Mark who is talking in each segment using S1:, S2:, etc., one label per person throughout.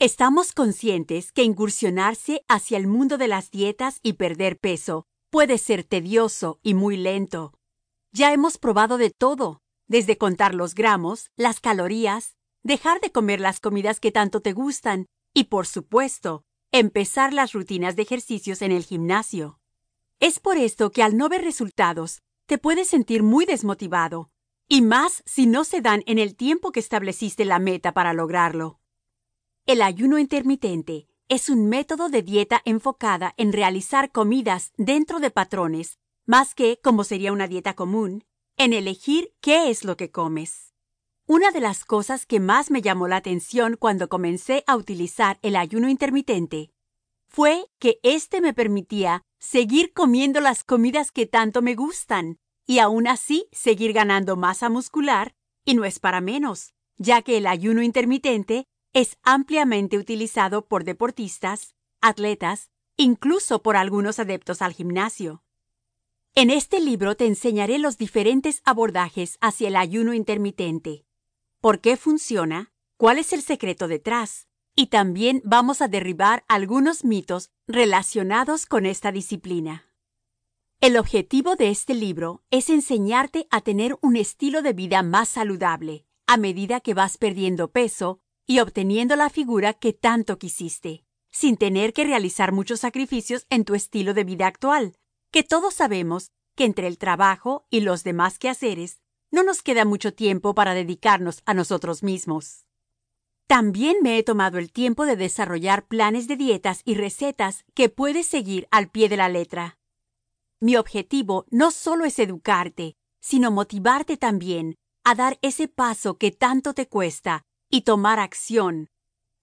S1: Estamos conscientes que incursionarse hacia el mundo de las dietas y perder peso puede ser tedioso y muy lento. Ya hemos probado de todo, desde contar los gramos, las calorías, dejar de comer las comidas que tanto te gustan y, por supuesto, empezar las rutinas de ejercicios en el gimnasio. Es por esto que al no ver resultados, te puedes sentir muy desmotivado, y más si no se dan en el tiempo que estableciste la meta para lograrlo. El ayuno intermitente es un método de dieta enfocada en realizar comidas dentro de patrones, más que, como sería una dieta común, en elegir qué es lo que comes. Una de las cosas que más me llamó la atención cuando comencé a utilizar el ayuno intermitente fue que éste me permitía seguir comiendo las comidas que tanto me gustan y aún así seguir ganando masa muscular, y no es para menos, ya que el ayuno intermitente es ampliamente utilizado por deportistas, atletas, incluso por algunos adeptos al gimnasio. En este libro te enseñaré los diferentes abordajes hacia el ayuno intermitente, por qué funciona, cuál es el secreto detrás, y también vamos a derribar algunos mitos relacionados con esta disciplina. El objetivo de este libro es enseñarte a tener un estilo de vida más saludable a medida que vas perdiendo peso y obteniendo la figura que tanto quisiste, sin tener que realizar muchos sacrificios en tu estilo de vida actual, que todos sabemos que entre el trabajo y los demás quehaceres no nos queda mucho tiempo para dedicarnos a nosotros mismos. También me he tomado el tiempo de desarrollar planes de dietas y recetas que puedes seguir al pie de la letra. Mi objetivo no solo es educarte, sino motivarte también a dar ese paso que tanto te cuesta y tomar acción.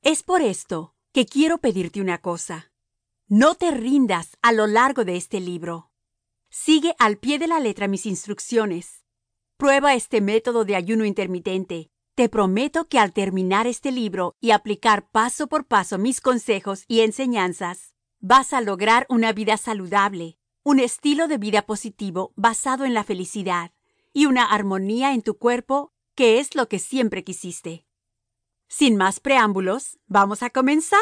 S1: Es por esto que quiero pedirte una cosa. No te rindas a lo largo de este libro. Sigue al pie de la letra mis instrucciones. Prueba este método de ayuno intermitente. Te prometo que al terminar este libro y aplicar paso por paso mis consejos y enseñanzas, vas a lograr una vida saludable, un estilo de vida positivo basado en la felicidad y una armonía en tu cuerpo que es lo que siempre quisiste. Sin más preámbulos, vamos a comenzar.